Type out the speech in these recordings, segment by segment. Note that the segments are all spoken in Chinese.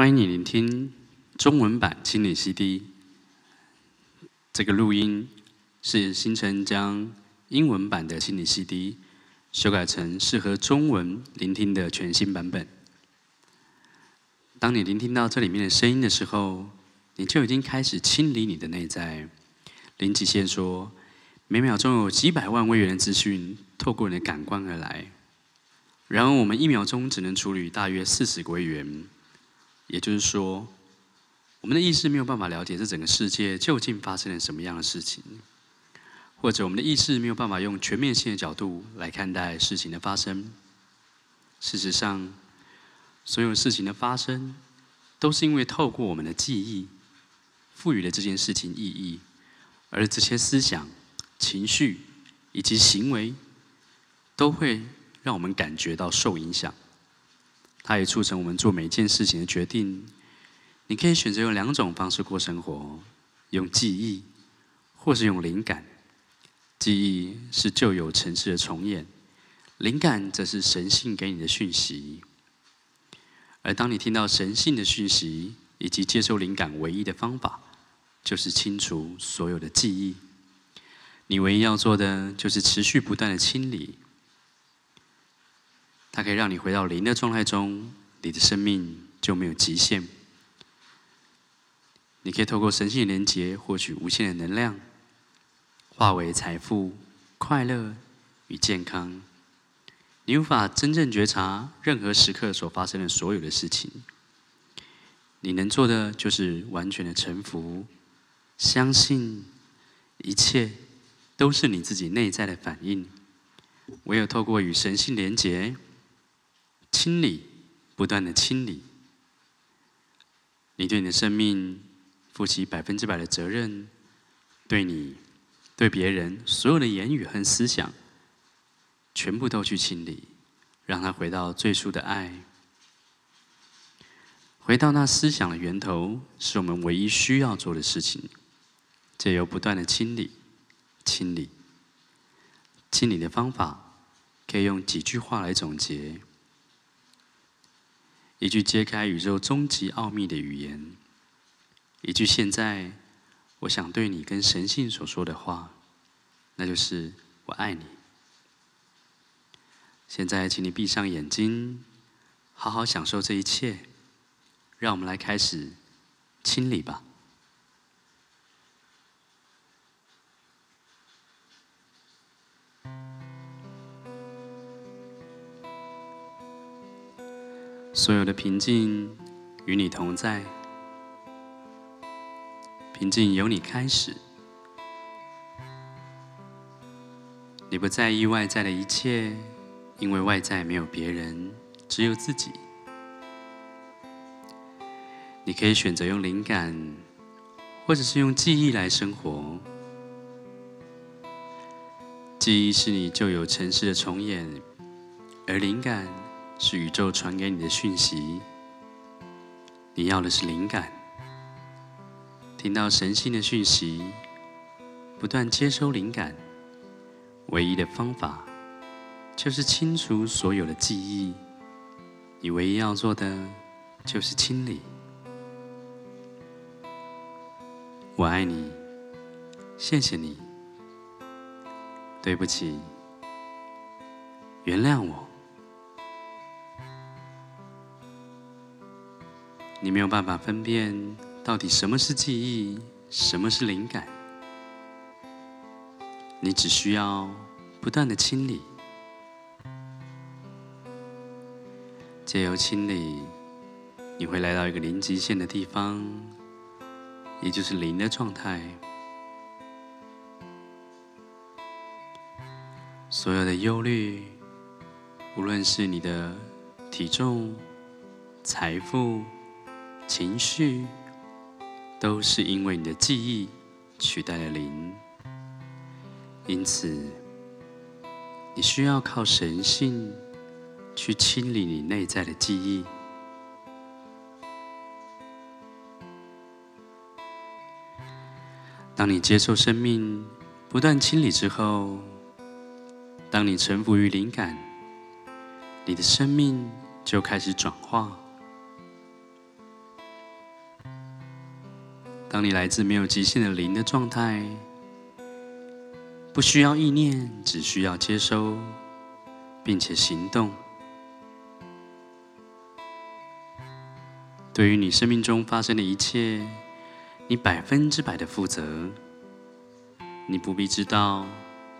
欢迎你聆听中文版清理 CD。这个录音是新城将英文版的清理 CD 修改成适合中文聆听的全新版本。当你聆听到这里面的声音的时候，你就已经开始清理你的内在。林极限说：“每秒钟有几百万位元的资讯透过你的感官而来，然而我们一秒钟只能处理大约四十个位元。也就是说，我们的意识没有办法了解这整个世界究竟发生了什么样的事情，或者我们的意识没有办法用全面性的角度来看待事情的发生。事实上，所有事情的发生，都是因为透过我们的记忆，赋予了这件事情意义。”而这些思想、情绪以及行为，都会让我们感觉到受影响。它也促成我们做每一件事情的决定。你可以选择用两种方式过生活：用记忆，或是用灵感。记忆是旧有程式的重演，灵感则是神性给你的讯息。而当你听到神性的讯息，以及接受灵感唯一的方法，就是清除所有的记忆。你唯一要做的就是持续不断的清理。它可以让你回到零的状态中，你的生命就没有极限。你可以透过神性的连结获取无限的能量，化为财富、快乐与健康。你无法真正觉察任何时刻所发生的所有的事情。你能做的就是完全的臣服。相信一切都是你自己内在的反应，唯有透过与神性连结、清理、不断的清理，你对你的生命负起百分之百的责任，对你、对别人所有的言语和思想，全部都去清理，让它回到最初的爱，回到那思想的源头，是我们唯一需要做的事情。借由不断的清理、清理、清理的方法，可以用几句话来总结：一句揭开宇宙终极奥秘的语言，一句现在我想对你跟神性所说的话，那就是“我爱你”。现在，请你闭上眼睛，好好享受这一切。让我们来开始清理吧。所有的平静与你同在，平静由你开始。你不在意外在的一切，因为外在没有别人，只有自己。你可以选择用灵感，或者是用记忆来生活。记忆是你旧有程式的重演，而灵感，是宇宙传给你的讯息，你要的是灵感。听到神性的讯息，不断接收灵感，唯一的方法就是清除所有的记忆。你唯一要做的就是清理。我爱你，谢谢你，对不起，原谅我。你没有办法分辨到底什么是记忆，什么是灵感。你只需要不断的清理，借由清理，你会来到一个零极限的地方，也就是零的状态。所有的忧虑，无论是你的体重、财富。情绪都是因为你的记忆取代了零，因此你需要靠神性去清理你内在的记忆。当你接受生命不断清理之后，当你臣服于灵感，你的生命就开始转化。当你来自没有极限的零的状态，不需要意念，只需要接收，并且行动。对于你生命中发生的一切，你百分之百的负责。你不必知道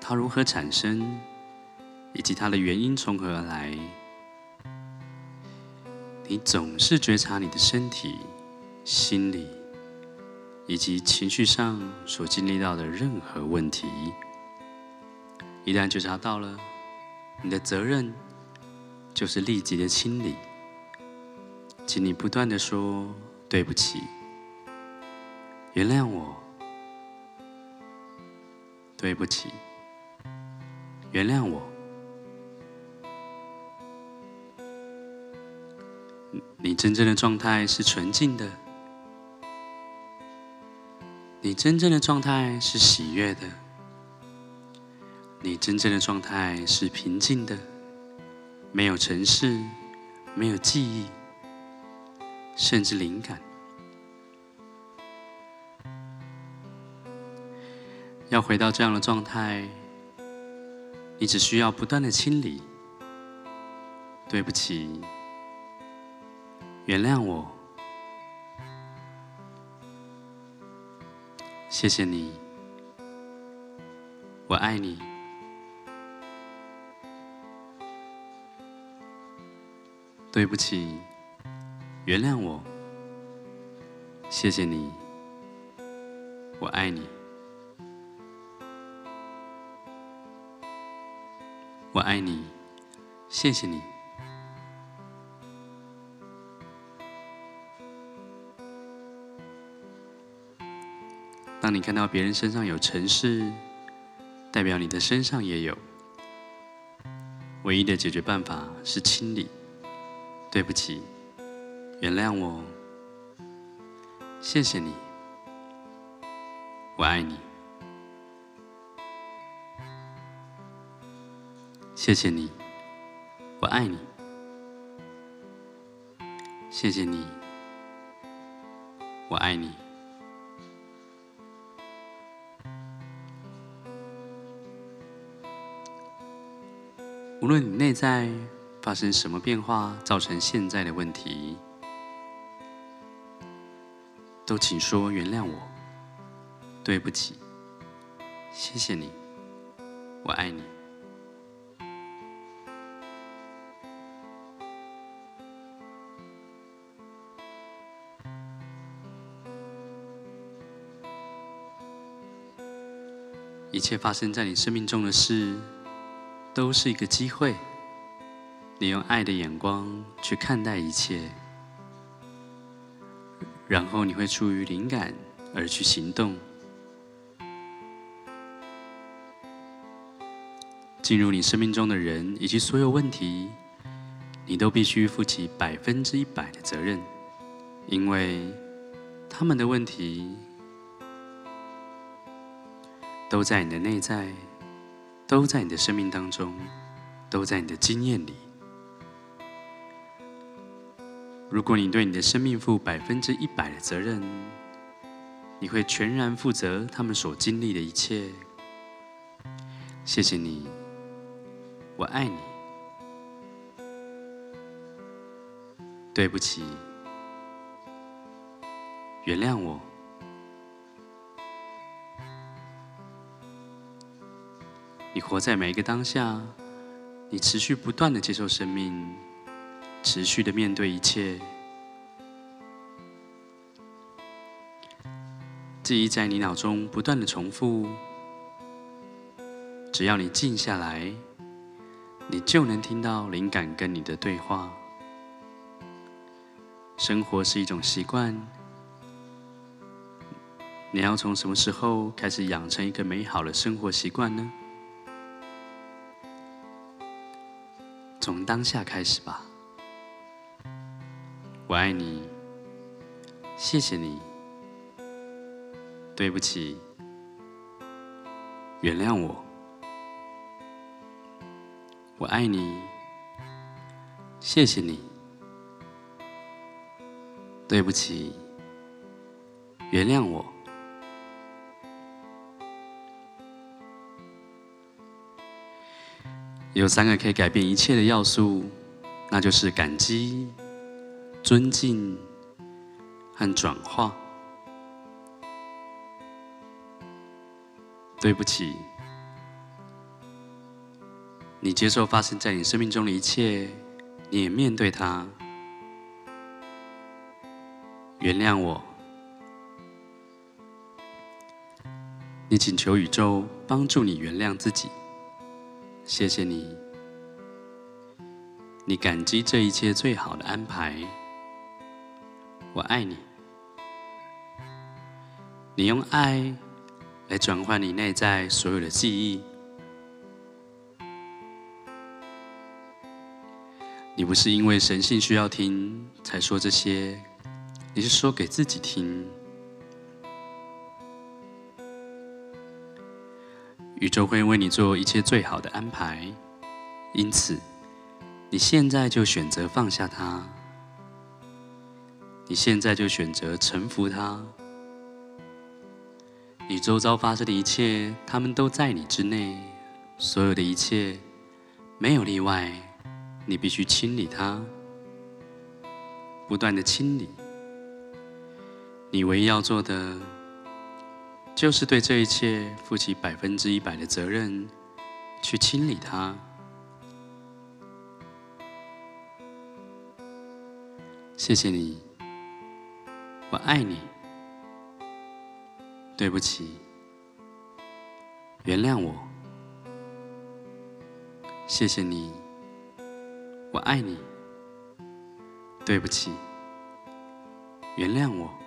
它如何产生，以及它的原因从何而来。你总是觉察你的身体、心理以及情绪上所经历到的任何问题。一旦觉察到了，你的责任就是立即的清理。请你不断的说：“对不起，原谅我。对不起，原谅我。”你真正的状态是纯净的，你真正的状态是喜悦的。你真正的状态是平静的，没有程式，没有记忆，甚至灵感。要回到这样的状态，你只需要不断的清理。对不起，原谅我，谢谢你，我爱你。对不起，原谅我，谢谢你，我爱你，我爱你，谢谢你。当你看到别人身上有程式，代表你的身上也有。唯一的解决办法是清理。对不起，原谅我，谢谢你，我爱你，谢谢你，我爱你，谢谢你，我爱你。无论你内在。发生什么变化造成现在的问题，都请说原谅我，对不起，谢谢你，我爱你。一切发生在你生命中的事，都是一个机会。你用爱的眼光去看待一切，然后你会出于灵感而去行动。进入你生命中的人以及所有问题，你都必须负起百分之一百的责任，因为他们的问题都在你的内在，都在你的生命当中，都在你的经验里。如果你对你的生命负百分之一百的责任，你会全然负责他们所经历的一切。谢谢你，我爱你。对不起，原谅我。你活在每一个当下，你持续不断的接受生命。持续的面对一切，记忆在你脑中不断的重复。只要你静下来，你就能听到灵感跟你的对话。生活是一种习惯，你要从什么时候开始养成一个美好的生活习惯呢？从当下开始吧。我爱你，谢谢你，对不起，原谅我。我爱你，谢谢你，对不起，原谅我。有三个可以改变一切的要素，那就是感激、尊敬和转化。对不起，你接受发生在你生命中的一切，你也面对它。原谅我，你请求宇宙帮助你原谅自己。谢谢你，你感激这一切最好的安排。我爱你，你用爱来转换你内在所有的记忆。你不是因为神性需要听才说这些，你是说给自己听。宇宙会为你做一切最好的安排，因此，你现在就选择放下它，你现在就选择臣服它。你周遭发生的一切，它们都在你之内，所有的一切，没有例外。你必须清理它，不断的清理。你唯一要做的，就是对这一切负起百分之一百的责任，去清理它。谢谢你，我爱你。对不起，原谅我。谢谢你，我爱你。对不起，原谅我。